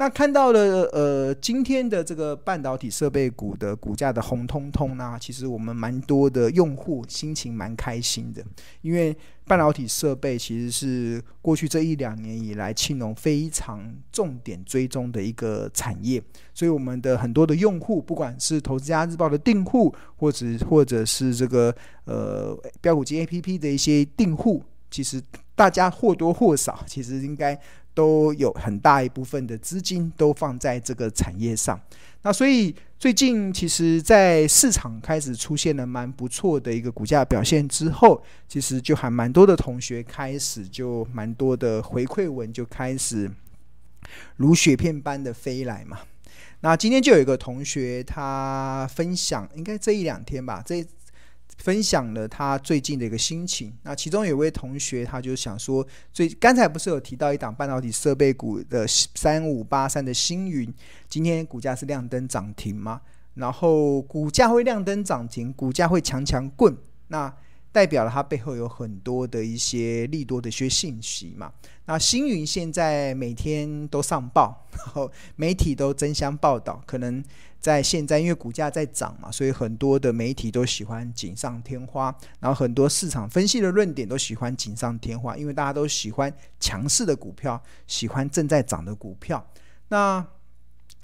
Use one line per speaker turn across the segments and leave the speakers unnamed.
那看到了呃今天的这个半导体设备股的股价的红彤彤呢，其实我们蛮多的用户心情蛮开心的，因为半导体设备其实是过去这一两年以来庆隆非常重点追踪的一个产业，所以我们的很多的用户，不管是投资家日报的订户，或者或者是这个呃标股金 APP 的一些订户，其实大家或多或少其实应该。都有很大一部分的资金都放在这个产业上，那所以最近其实，在市场开始出现了蛮不错的一个股价表现之后，其实就还蛮多的同学开始就蛮多的回馈文就开始如雪片般的飞来嘛。那今天就有一个同学他分享，应该这一两天吧，这。分享了他最近的一个心情。那其中有位同学，他就想说，最刚才不是有提到一档半导体设备股的三五八三的星云，今天股价是亮灯涨停吗？然后股价会亮灯涨停，股价会强强棍，那代表了它背后有很多的一些利多的一些信息嘛。那星云现在每天都上报，然后媒体都争相报道，可能。在现在，因为股价在涨嘛，所以很多的媒体都喜欢锦上添花，然后很多市场分析的论点都喜欢锦上添花，因为大家都喜欢强势的股票，喜欢正在涨的股票。那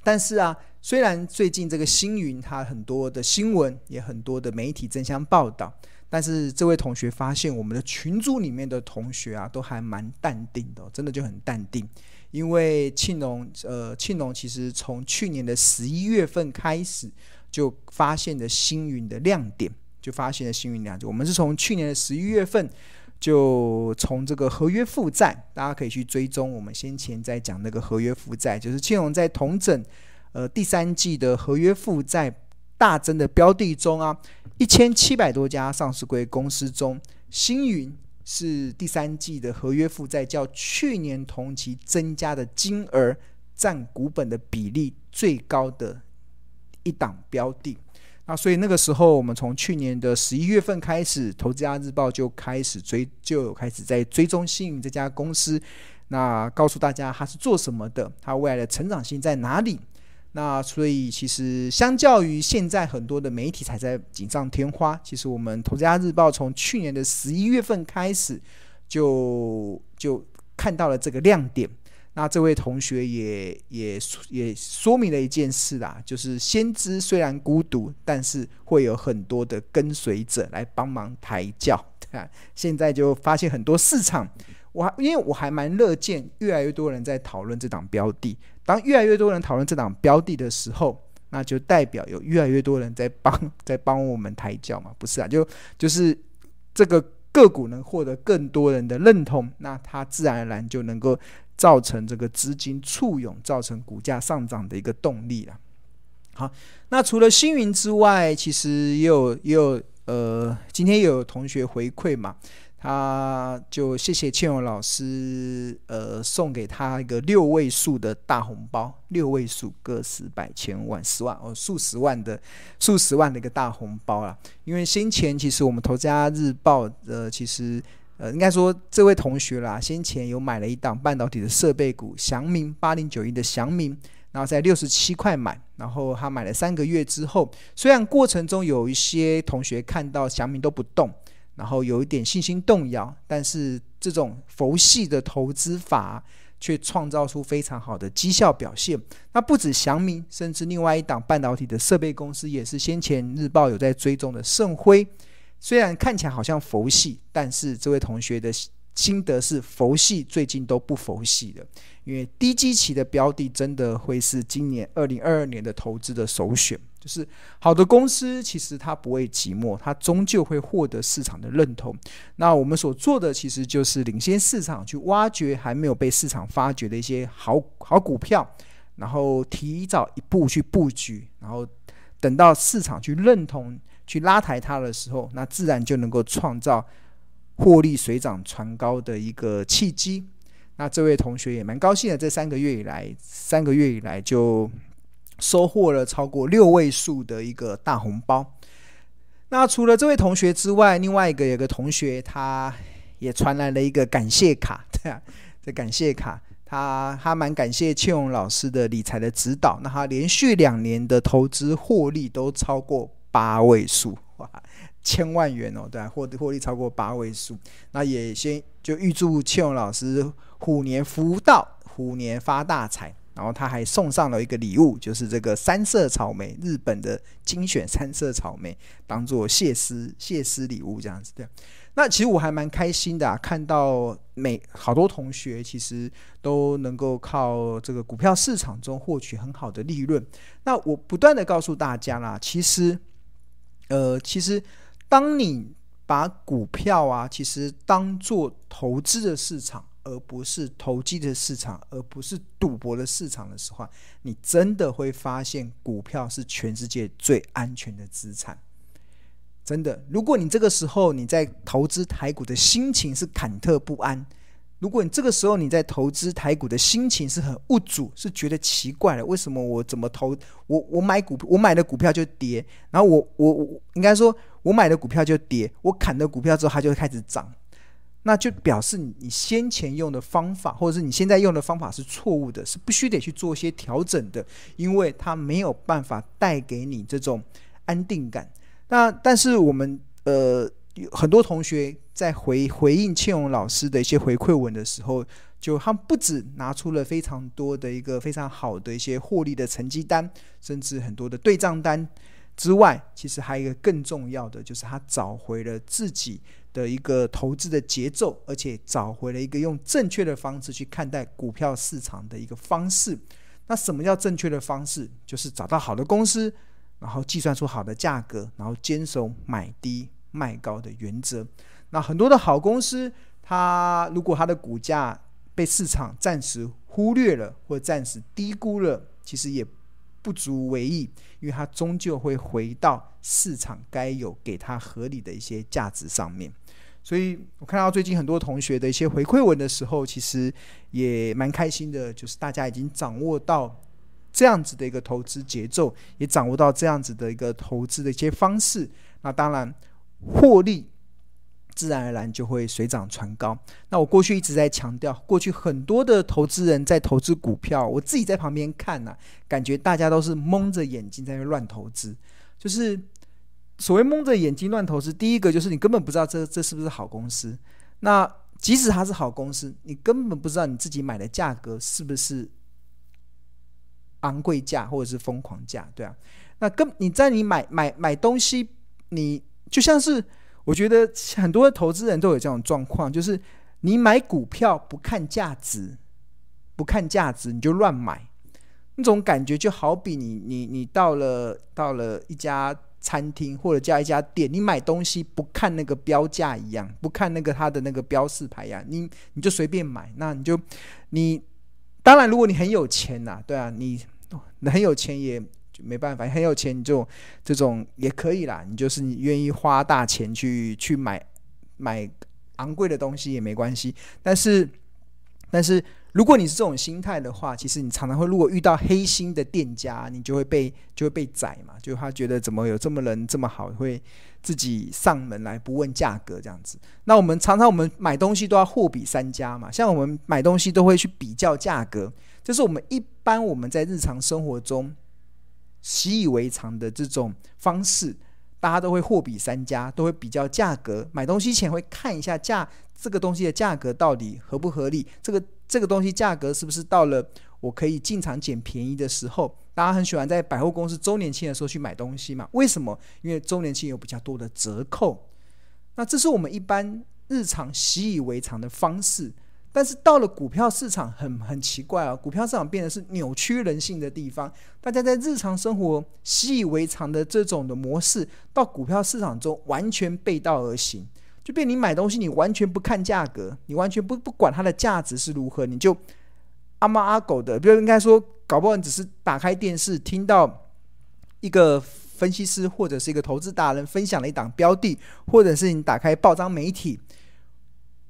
但是啊，虽然最近这个星云它很多的新闻，也很多的媒体争相报道，但是这位同学发现我们的群组里面的同学啊，都还蛮淡定的，真的就很淡定。因为庆隆，呃，庆隆其实从去年的十一月份开始就发现了星云的亮点，就发现了星云亮点。我们是从去年的十一月份就从这个合约负债，大家可以去追踪。我们先前在讲那个合约负债，就是庆隆在同整呃第三季的合约负债大增的标的中啊，一千七百多家上市柜公司中，星云。是第三季的合约负债较去年同期增加的金额占股本的比例最高的一档标的。那所以那个时候，我们从去年的十一月份开始，《投资家日报》就开始追，就有开始在追踪星云这家公司。那告诉大家它是做什么的，它未来的成长性在哪里？那所以，其实相较于现在很多的媒体才在锦上添花，其实我们《投资家日报》从去年的十一月份开始就就看到了这个亮点。那这位同学也也也说明了一件事啦，就是先知虽然孤独，但是会有很多的跟随者来帮忙抬轿。对啊，现在就发现很多市场，我还因为我还蛮乐见越来越多人在讨论这档标的。当越来越多人讨论这档标的的时候，那就代表有越来越多人在帮 在帮我们抬轿嘛？不是啊，就就是这个个股能获得更多人的认同，那它自然而然就能够造成这个资金簇拥，造成股价上涨的一个动力了。好，那除了星云之外，其实也有也有呃，今天也有同学回馈嘛。他就谢谢庆荣老师，呃，送给他一个六位数的大红包，六位数个十百千万十万哦，数十万的数十万的一个大红包啦。因为先前其实我们投资家日报呃，其实呃，应该说这位同学啦，先前有买了一档半导体的设备股祥明八零九一的祥明，然后在六十七块买，然后他买了三个月之后，虽然过程中有一些同学看到祥明都不动。然后有一点信心动摇，但是这种佛系的投资法却创造出非常好的绩效表现。那不止祥明，甚至另外一档半导体的设备公司也是先前日报有在追踪的盛辉。虽然看起来好像佛系，但是这位同学的心得是佛系最近都不佛系的，因为低基期的标的真的会是今年二零二二年的投资的首选。就是好的公司，其实它不会寂寞，它终究会获得市场的认同。那我们所做的，其实就是领先市场，去挖掘还没有被市场发掘的一些好好股票，然后提早一步去布局，然后等到市场去认同、去拉抬它的时候，那自然就能够创造获利水涨船高的一个契机。那这位同学也蛮高兴的，这三个月以来，三个月以来就。收获了超过六位数的一个大红包。那除了这位同学之外，另外一个有个同学，他也传来了一个感谢卡，对啊，这感谢卡。他他蛮感谢庆荣老师的理财的指导，那他连续两年的投资获利都超过八位数，哇，千万元哦，对啊，获获利超过八位数。那也先就预祝倩蓉老师虎年福到，虎年发大财。然后他还送上了一个礼物，就是这个三色草莓，日本的精选三色草莓，当做谢师谢师礼物这样子。对，那其实我还蛮开心的啊，看到每好多同学其实都能够靠这个股票市场中获取很好的利润。那我不断的告诉大家啦，其实，呃，其实当你把股票啊，其实当做投资的市场。而不是投机的市场，而不是赌博的市场的时候，你真的会发现股票是全世界最安全的资产。真的，如果你这个时候你在投资台股的心情是忐忑不安，如果你这个时候你在投资台股的心情是很无助，是觉得奇怪了，为什么我怎么投我我买股我买的股票就跌，然后我我我应该说我买的股票就跌，我砍的股票之后它就会开始涨。那就表示你先前用的方法，或者是你现在用的方法是错误的，是必须得去做一些调整的，因为它没有办法带给你这种安定感。那但是我们呃很多同学在回回应倩荣老师的一些回馈文的时候，就他们不止拿出了非常多的一个非常好的一些获利的成绩单，甚至很多的对账单之外，其实还有一个更重要的，就是他找回了自己。的一个投资的节奏，而且找回了一个用正确的方式去看待股票市场的一个方式。那什么叫正确的方式？就是找到好的公司，然后计算出好的价格，然后坚守买低卖高的原则。那很多的好公司，它如果它的股价被市场暂时忽略了，或暂时低估了，其实也不足为意，因为它终究会回到市场该有给它合理的一些价值上面。所以我看到最近很多同学的一些回馈文的时候，其实也蛮开心的，就是大家已经掌握到这样子的一个投资节奏，也掌握到这样子的一个投资的一些方式。那当然，获利自然而然就会水涨船高。那我过去一直在强调，过去很多的投资人在投资股票，我自己在旁边看呐、啊，感觉大家都是蒙着眼睛在那乱投资，就是。所谓蒙着眼睛乱投资，第一个就是你根本不知道这这是不是好公司。那即使它是好公司，你根本不知道你自己买的价格是不是昂贵价或者是疯狂价，对啊。那跟你在你买买买东西，你就像是我觉得很多投资人都有这种状况，就是你买股票不看价值，不看价值你就乱买，那种感觉就好比你你你到了到了一家。餐厅或者叫一家店，你买东西不看那个标价一样，不看那个它的那个标示牌呀，你你就随便买，那你就你当然如果你很有钱呐、对啊，你很有钱也没办法，很有钱你就这种也可以啦，你就是你愿意花大钱去去买买昂贵的东西也没关系，但是但是。如果你是这种心态的话，其实你常常会，如果遇到黑心的店家，你就会被就会被宰嘛，就他觉得怎么有这么人这么好，会自己上门来不问价格这样子。那我们常常我们买东西都要货比三家嘛，像我们买东西都会去比较价格，这是我们一般我们在日常生活中习以为常的这种方式。大家都会货比三家，都会比较价格。买东西前会看一下价，这个东西的价格到底合不合理？这个这个东西价格是不是到了我可以进场捡便宜的时候？大家很喜欢在百货公司周年庆的时候去买东西嘛？为什么？因为周年庆有比较多的折扣。那这是我们一般日常习以为常的方式。但是到了股票市场很，很奇怪啊！股票市场变得是扭曲人性的地方。大家在日常生活习以为常的这种的模式，到股票市场中完全背道而行，就变你买东西，你完全不看价格，你完全不不管它的价值是如何，你就阿猫阿狗的，比如应该说，搞不好你只是打开电视，听到一个分析师或者是一个投资达人分享了一档标的，或者是你打开报章媒体。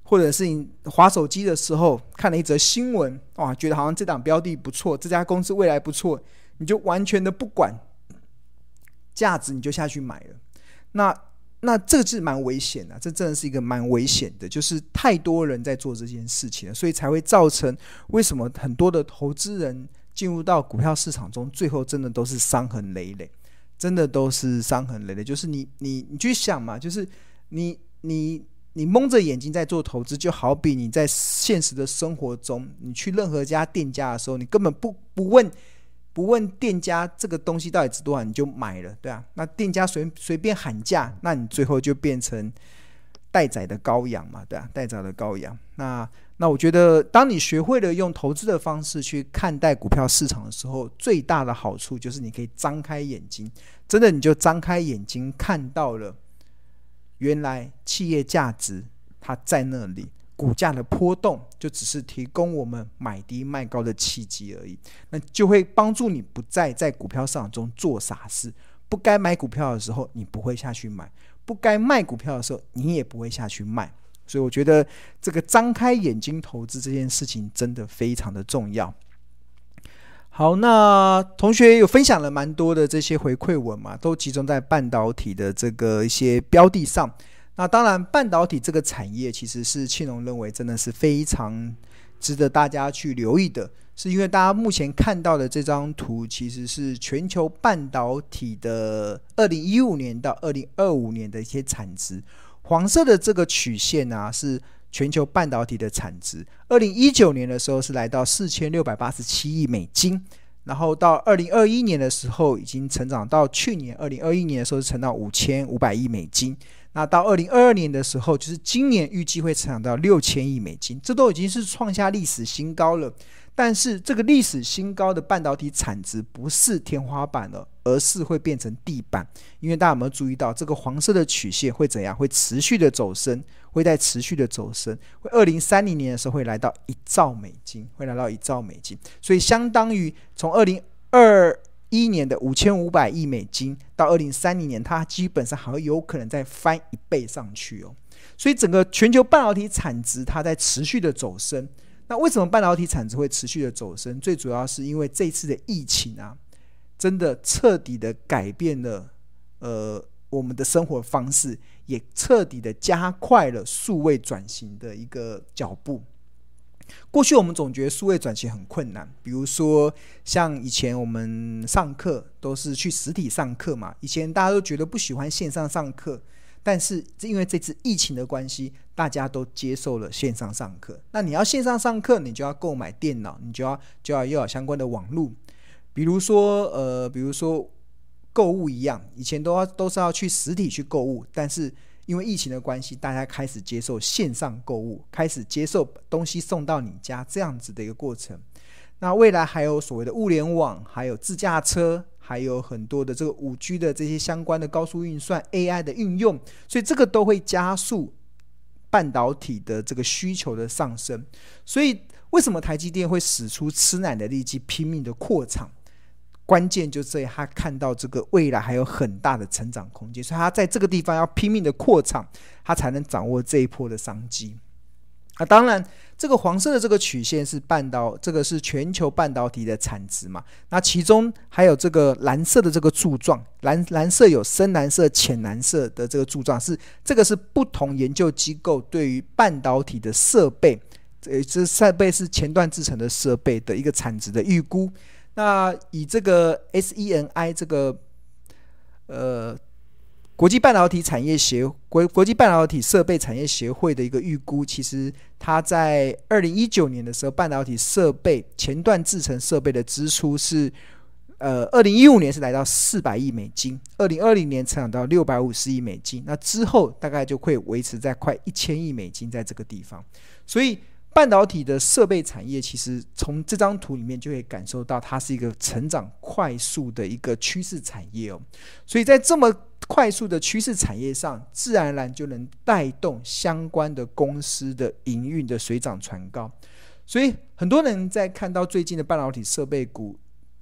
或者是你划手机的时候看了一则新闻，哇，觉得好像这档标的不错，这家公司未来不错，你就完全的不管价值，你就下去买了。那那这个是蛮危险的，这真的是一个蛮危险的，就是太多人在做这件事情了，所以才会造成为什么很多的投资人进入到股票市场中，最后真的都是伤痕累累，真的都是伤痕累累。就是你你你去想嘛，就是你你你蒙着眼睛在做投资，就好比你在现实的生活中，你去任何家店家的时候，你根本不不问。不问店家这个东西到底值多少，你就买了，对啊。那店家随随便喊价，那你最后就变成待宰的羔羊嘛，对啊，待宰的羔羊。那那我觉得，当你学会了用投资的方式去看待股票市场的时候，最大的好处就是你可以张开眼睛，真的你就张开眼睛看到了，原来企业价值它在那里。股价的波动就只是提供我们买低卖高的契机而已，那就会帮助你不再在股票市场中做傻事。不该买股票的时候，你不会下去买；不该卖股票的时候，你也不会下去卖。所以，我觉得这个张开眼睛投资这件事情真的非常的重要。好，那同学有分享了蛮多的这些回馈文嘛，都集中在半导体的这个一些标的上。那当然，半导体这个产业其实是庆隆认为真的是非常值得大家去留意的，是因为大家目前看到的这张图其实是全球半导体的二零一五年到二零二五年的一些产值，黄色的这个曲线啊是全球半导体的产值，二零一九年的时候是来到四千六百八十七亿美金，然后到二零二一年的时候已经成长到去年二零二一年的时候是成长五千五百亿美金。那到二零二二年的时候，就是今年预计会成长到六千亿美金，这都已经是创下历史新高了。但是这个历史新高的半导体产值不是天花板了，而是会变成地板。因为大家有没有注意到，这个黄色的曲线会怎样？会持续的走升，会在持续的走升。会二零三零年的时候会来到一兆美金，会来到一兆美金。所以相当于从二零二一年的五千五百亿美金到二零三零年，它基本上还有可能再翻一倍上去哦。所以整个全球半导体产值它在持续的走升。那为什么半导体产值会持续的走升？最主要是因为这次的疫情啊，真的彻底的改变了呃我们的生活方式，也彻底的加快了数位转型的一个脚步。过去我们总觉得数位转型很困难，比如说像以前我们上课都是去实体上课嘛，以前大家都觉得不喜欢线上上课，但是因为这次疫情的关系，大家都接受了线上上课。那你要线上上课，你就要购买电脑，你就要就要要有相关的网络，比如说呃，比如说购物一样，以前都要都是要去实体去购物，但是。因为疫情的关系，大家开始接受线上购物，开始接受东西送到你家这样子的一个过程。那未来还有所谓的物联网，还有自驾车，还有很多的这个五 G 的这些相关的高速运算、AI 的运用，所以这个都会加速半导体的这个需求的上升。所以为什么台积电会使出吃奶的力气，拼命的扩厂？关键就在他看到这个未来还有很大的成长空间，所以他在这个地方要拼命的扩厂，他才能掌握这一波的商机。啊，当然，这个黄色的这个曲线是半导，这个是全球半导体的产值嘛。那其中还有这个蓝色的这个柱状，蓝蓝色有深蓝色、浅蓝色的这个柱状，是这个是不同研究机构对于半导体的设备，呃，这设备是前段制成的设备的一个产值的预估。那以这个 SENI 这个呃国际半导体产业协国国际半导体设备产业协会的一个预估，其实它在二零一九年的时候，半导体设备前段制程设备的支出是呃二零一五年是来到四百亿美金，二零二零年成长到六百五十亿美金，那之后大概就会维持在快一千亿美金在这个地方，所以。半导体的设备产业，其实从这张图里面就可以感受到，它是一个成长快速的一个趋势产业哦。所以在这么快速的趋势产业上，自然而然就能带动相关的公司的营运的水涨船高。所以很多人在看到最近的半导体设备股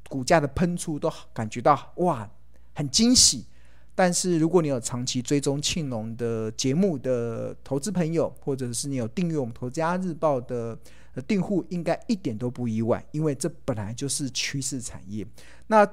股价的喷出，都感觉到哇，很惊喜。但是，如果你有长期追踪庆隆的节目的投资朋友，或者是你有订阅我们《投资家日报》的订户，应该一点都不意外，因为这本来就是趋势产业。那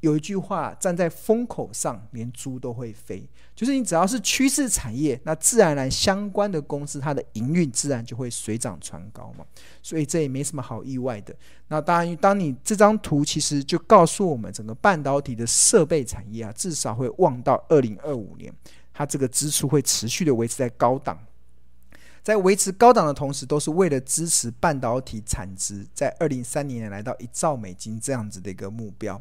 有一句话，站在风口上，连猪都会飞。就是你只要是趋势产业，那自然而然相关的公司，它的营运自然就会水涨船高嘛。所以这也没什么好意外的。那当然，当你这张图其实就告诉我们，整个半导体的设备产业啊，至少会望到二零二五年，它这个支出会持续的维持在高档。在维持高档的同时，都是为了支持半导体产值在二零三零年来到一兆美金这样子的一个目标。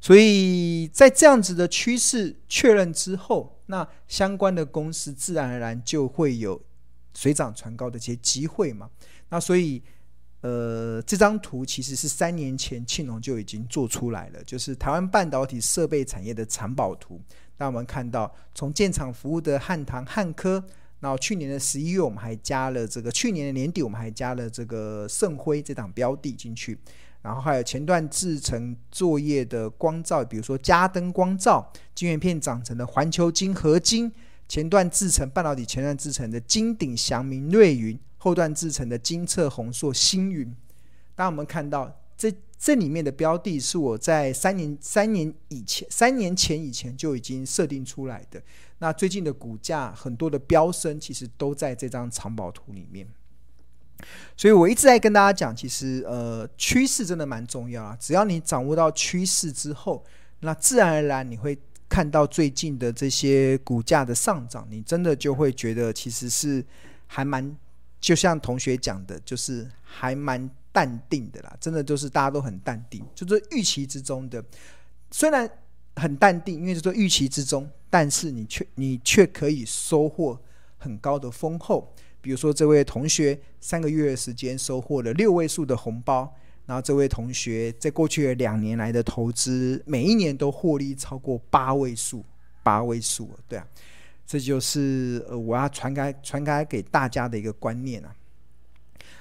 所以在这样子的趋势确认之后，那相关的公司自然而然就会有水涨船高的一些机会嘛。那所以，呃，这张图其实是三年前庆隆就已经做出来了，就是台湾半导体设备产业的藏宝图。那我们看到，从建厂服务的汉唐、汉科。然后去年的十一月，我们还加了这个；去年的年底，我们还加了这个盛辉这档标的进去。然后还有前段制成作业的光罩，比如说加灯光罩、晶圆片长成的环球晶、合金；前段制成半导体前段制成的金鼎、祥明、瑞云；后段制成的金策、宏硕、星云。当我们看到这这里面的标的，是我在三年三年以前、三年前以前就已经设定出来的。那最近的股价很多的飙升，其实都在这张藏宝图里面。所以我一直在跟大家讲，其实呃趋势真的蛮重要啊。只要你掌握到趋势之后，那自然而然你会看到最近的这些股价的上涨，你真的就会觉得其实是还蛮，就像同学讲的，就是还蛮淡定的啦。真的就是大家都很淡定，就是预期之中的，虽然。很淡定，因为是说预期之中，但是你却你却可以收获很高的丰厚。比如说，这位同学三个月的时间收获了六位数的红包，然后这位同学在过去的两年来的投资，每一年都获利超过八位数，八位数，对啊，这就是呃我要传开传开给大家的一个观念啊。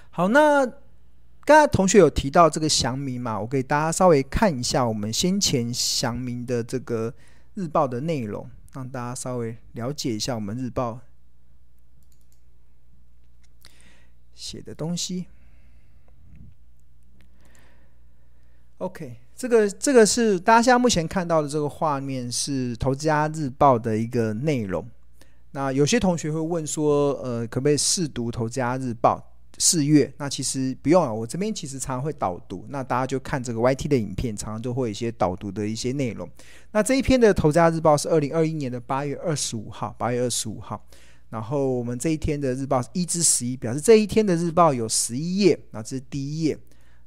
好，那。刚才同学有提到这个祥明嘛，我给大家稍微看一下我们先前祥明的这个日报的内容，让大家稍微了解一下我们日报写的东西。OK，这个这个是大家现在目前看到的这个画面是《投资家日报》的一个内容。那有些同学会问说，呃，可不可以试读《投资家日报》？四月，那其实不用啊，我这边其实常常会导读，那大家就看这个 YT 的影片，常常都会有一些导读的一些内容。那这一篇的《投资家日报》是二零二一年的八月二十五号，八月二十五号。然后我们这一天的日报是一至十一，表示这一天的日报有十一页，那这是第一页。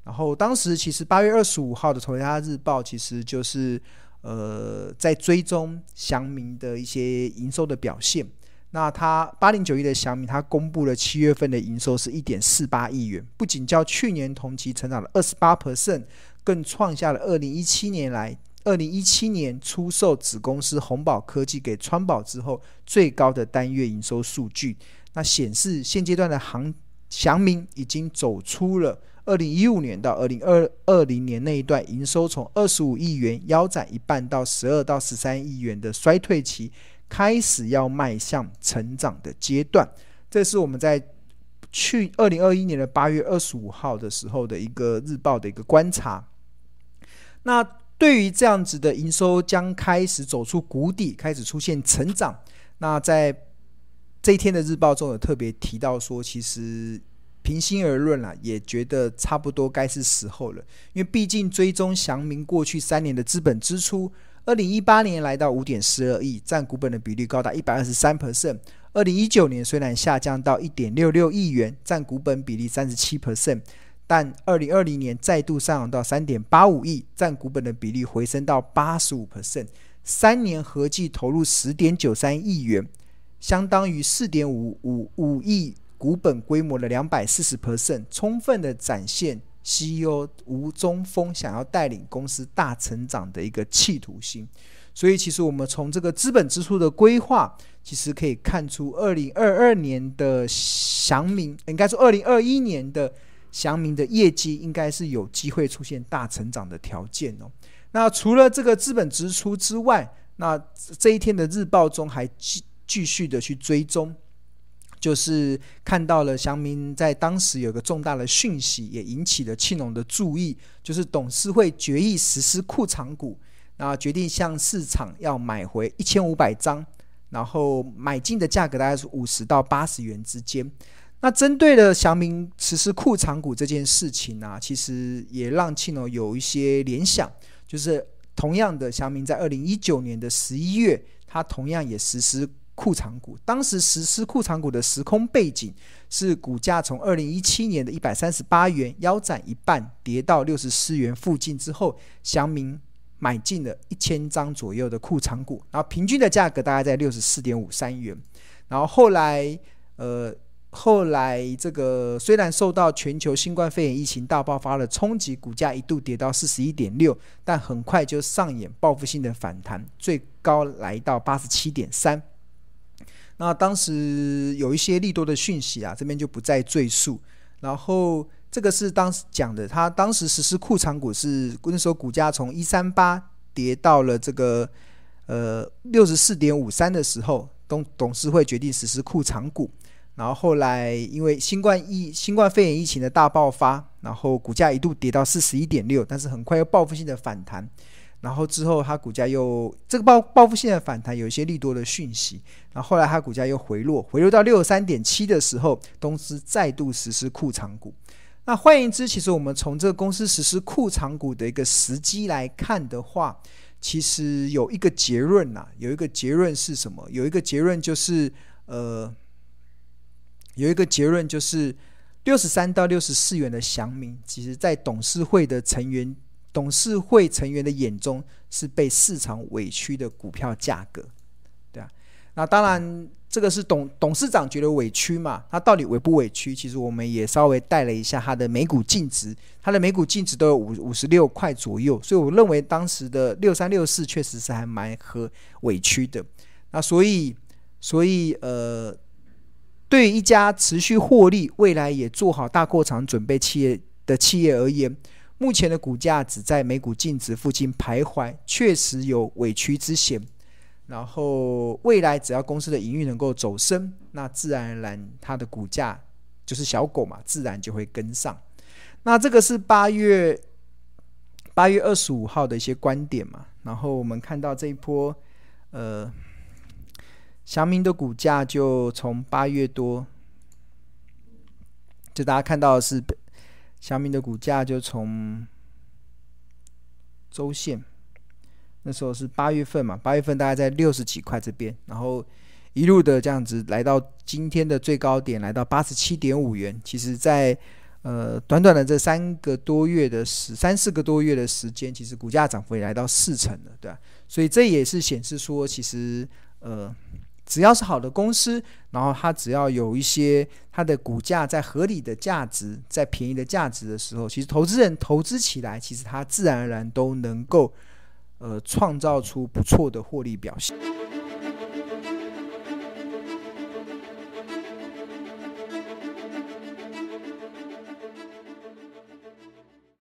然后当时其实八月二十五号的《投资家日报》其实就是呃在追踪祥明的一些营收的表现。那它八零九一的祥明，它公布了七月份的营收是一点四八亿元，不仅较去年同期成长了二十八 percent，更创下了二零一七年来二零一七年出售子公司鸿宝科技给川宝之后最高的单月营收数据。那显示现阶段的行祥明已经走出了二零一五年到二零二二零年那一段营收从二十五亿元腰斩一半到十二到十三亿元的衰退期。开始要迈向成长的阶段，这是我们在去二零二一年的八月二十五号的时候的一个日报的一个观察。那对于这样子的营收将开始走出谷底，开始出现成长，那在这一天的日报中有特别提到说，其实平心而论啦，也觉得差不多该是时候了，因为毕竟追踪祥明过去三年的资本支出。二零一八年来到五点四二亿，占股本的比例高达一百二十三 percent。二零一九年虽然下降到一点六六亿元，占股本比例三十七 percent，但二零二零年再度上涨到三点八五亿，占股本的比例回升到八十五 percent。三年合计投入十点九三亿元，相当于四点五五五亿股本规模的两百四十 percent，充分的展现。CEO 吴宗峰想要带领公司大成长的一个企图心，所以其实我们从这个资本支出的规划，其实可以看出，二零二二年的祥明，应该说二零二一年的祥明的业绩，应该是有机会出现大成长的条件哦。那除了这个资本支出之外，那这一天的日报中还继继续的去追踪。就是看到了祥明在当时有个重大的讯息，也引起了庆隆的注意，就是董事会决议实施库藏股。那决定向市场要买回一千五百张，然后买进的价格大概是五十到八十元之间。那针对了祥明实施库藏股这件事情呢、其实也让庆农有一些联想，就是同样的，祥明在二零一九年的十一月，他同样也实施库藏股。当时实施库藏股的时空背景是股价从二零一七年的一百三十八元腰斩一半，跌到六十四元附近之后，祥明买进了一千张左右的库藏股，然后平均的价格大概在六十四点五三元。然后后来，呃。后来，这个虽然受到全球新冠肺炎疫情大爆发的冲击，股价一度跌到四十一点六，但很快就上演报复性的反弹，最高来到八十七点三。那当时有一些利多的讯息啊，这边就不再赘述。然后这个是当时讲的，他当时实施库藏股是那时候股价从一三八跌到了这个呃六十四点五三的时候，董董事会决定实施库藏股。然后后来因为新冠疫新冠肺炎疫情的大爆发，然后股价一度跌到四十一点六，但是很快又报复性的反弹。然后之后它股价又这个报报复性的反弹有一些利多的讯息。然后后来它股价又回落，回落到六十三点七的时候，公司再度实施库藏股。那换言之，其实我们从这个公司实施库藏股的一个时机来看的话，其实有一个结论呐、啊，有一个结论是什么？有一个结论就是呃。有一个结论，就是六十三到六十四元的祥明，其实在董事会的成员、董事会成员的眼中是被市场委屈的股票价格，对啊。那当然，这个是董董事长觉得委屈嘛？他到底委不委屈？其实我们也稍微带了一下他的每股净值，他的每股净值都有五五十六块左右，所以我认为当时的六三六四确实是还蛮和委屈的。那所以，所以呃。对于一家持续获利、未来也做好大扩张准备企业的企业而言，目前的股价只在每股净值附近徘徊，确实有委屈之嫌。然后未来只要公司的营运能够走升，那自然而然它的股价就是小狗嘛，自然就会跟上。那这个是八月八月二十五号的一些观点嘛。然后我们看到这一波，呃。祥明的股价就从八月多，就大家看到的是小米的股价就从周线，那时候是八月份嘛，八月份大概在六十几块这边，然后一路的这样子来到今天的最高点，来到八十七点五元。其实在，在呃短短的这三个多月的时三四个多月的时间，其实股价涨幅也来到四成了，对吧？所以这也是显示说，其实呃。只要是好的公司，然后它只要有一些它的股价在合理的价值，在便宜的价值的时候，其实投资人投资起来，其实它自然而然都能够，呃，创造出不错的获利表现。